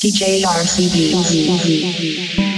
DJ RCD.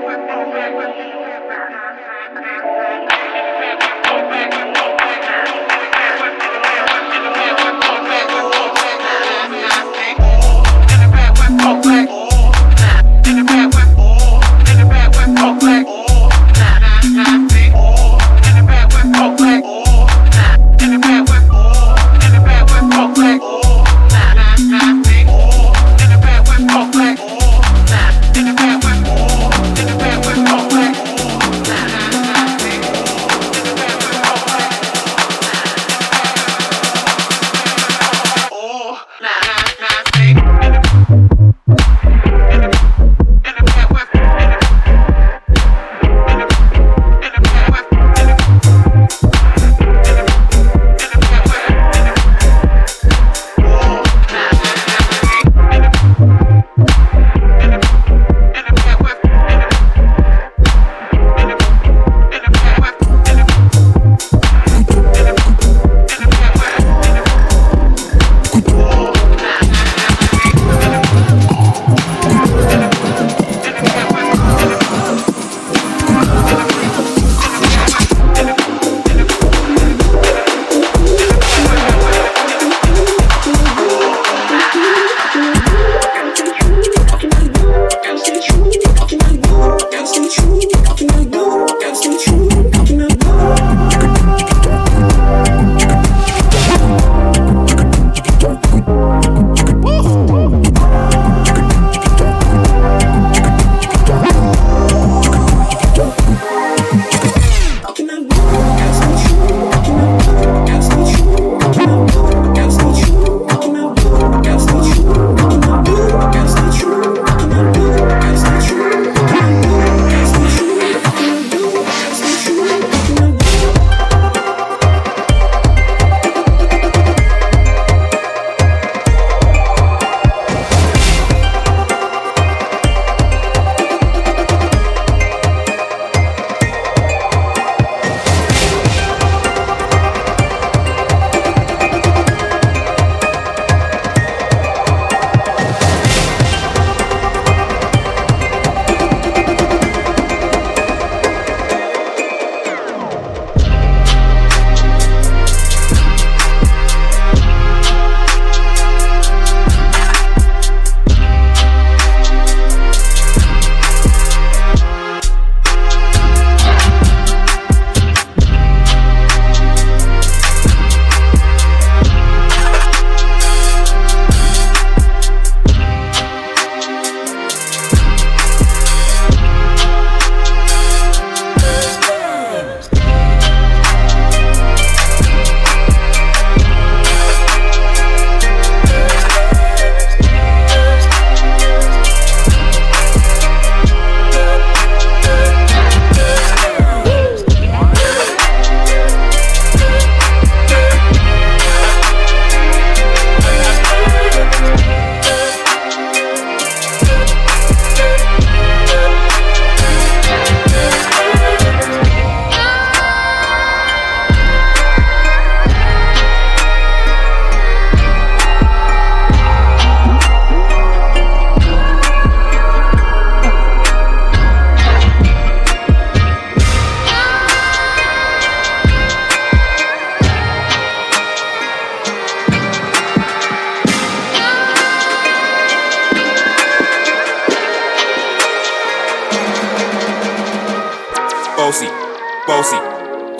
de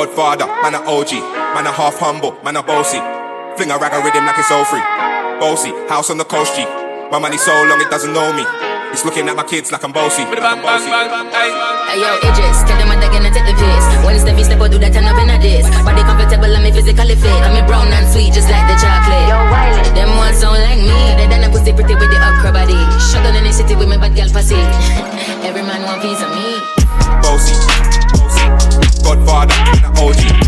godfather, man a OG, man a half humble, man a bossy. Fling a rag a rhythm like it's all free. Bossy, house on the coast G. My money so long it doesn't know me. It's looking at my kids like I'm bossy. Like I'm bossy. Hey yo, Idris, tell them I'm gonna take the piss. When it's the V step, I do that, turn up in a diss. Body comfortable, I'm physically fit. I'm brown and sweet, just like the chocolate. Yo, Wiley. Them ones don't like me. They done a pussy pretty with the upper body. Shut down in the city with my bad girl pussy. Every man want piece of me bar down in.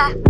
Yeah.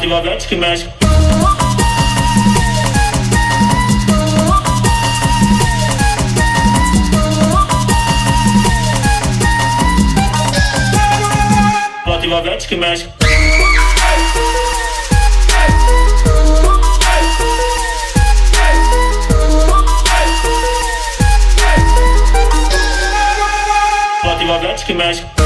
Trilogante que mexe. Trilogante que mexe. Trilogante que mexe.